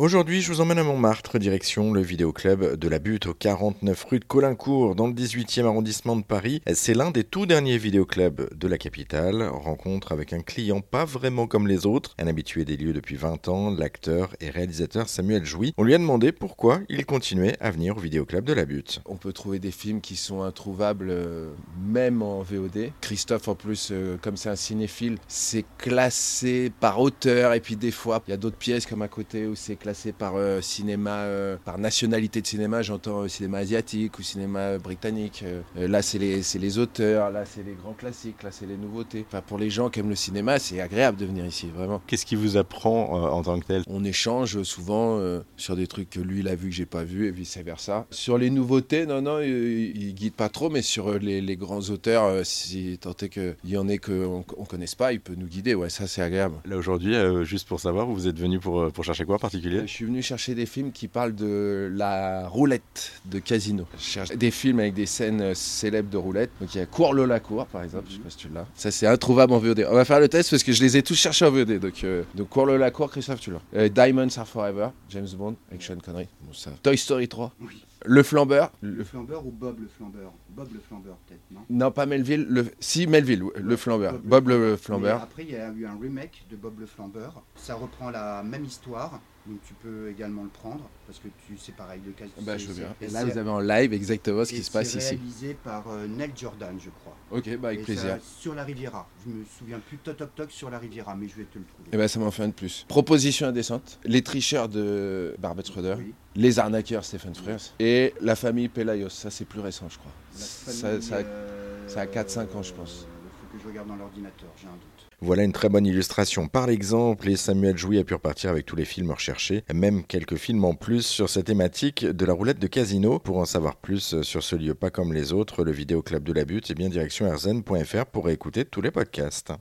Aujourd'hui, je vous emmène à Montmartre, direction le vidéoclub de la Butte au 49 rue de Colincourt, dans le 18e arrondissement de Paris. C'est l'un des tout derniers vidéoclubs de la capitale. Rencontre avec un client pas vraiment comme les autres, un habitué des lieux depuis 20 ans, l'acteur et réalisateur Samuel Jouy. On lui a demandé pourquoi il continuait à venir au vidéoclub de la Butte. On peut trouver des films qui sont introuvables euh, même en VOD. Christophe, en plus, euh, comme c'est un cinéphile, c'est classé par auteur et puis des fois, il y a d'autres pièces comme à côté où c'est classé par euh, cinéma, euh, par nationalité de cinéma, j'entends euh, cinéma asiatique ou cinéma britannique. là, c'est les, les, auteurs, là, c'est les grands classiques, là, c'est les nouveautés. Enfin, pour les gens qui aiment le cinéma, c'est agréable de venir ici, vraiment. Qu'est-ce qui vous apprend en tant que tel? On échange souvent sur des trucs que lui, il a vu que j'ai pas vu et vice-versa. Sur les nouveautés, non, non, il, il guide pas trop, mais sur les, les grands auteurs, si tant est qu'il y en ait qu'on ne connaisse pas, il peut nous guider. Ouais, ça, c'est agréable. Là, aujourd'hui, juste pour savoir, vous êtes venu pour, pour chercher quoi en particulier? Je suis venu chercher des films qui parlent de la roulette de casino. Je cherche des films avec des scènes célèbres de roulette. Donc il y a Cours la cour par exemple, je sais pas si tu l'as. Ça c'est introuvable en VOD. On va faire le test parce que je les ai tous cherchés en VOD. Donc, euh, donc cour, Christophe, tu l'as. Euh, Diamonds Are Forever, James Bond, avec Sean Connery. Bon, ça. Toy Story 3. Oui. Le flambeur. Le flambeur ou Bob le flambeur? Bob le flambeur peut-être, non? Non, pas Melville. Le... Si, Melville, le flambeur. Bob, le flambeur. après, il y a eu un remake de Bob le flambeur. Ça reprend la même histoire. Donc tu peux également le prendre parce que tu c'est pareil le cas. Bah, je veux bien. Et là vous avez en live exactement ce qui se passe ici. C'est réalisé par euh, Nell Jordan, je crois. Ok, bah avec plaisir. sur la Riviera. Je me souviens plus toc toc toc sur la Riviera, mais je vais te le trouver. Et eh bah ça m'en fait un de plus. Proposition indécente. Les tricheurs de Barbet Schroeder. Les arnaqueurs Stephen Frears. Et la famille Pelayos. Ça c'est plus récent je crois. Ça, ça, a 4-5 ans je pense. Il faut que je regarde dans l'ordinateur, j'ai un doute. Voilà une très bonne illustration par l'exemple et Samuel Jouy a pu repartir avec tous les films recherchés, même quelques films en plus sur cette thématique de la roulette de casino. Pour en savoir plus sur ce lieu pas comme les autres, le vidéo club de la butte, et bien direction rzn.fr pour écouter tous les podcasts.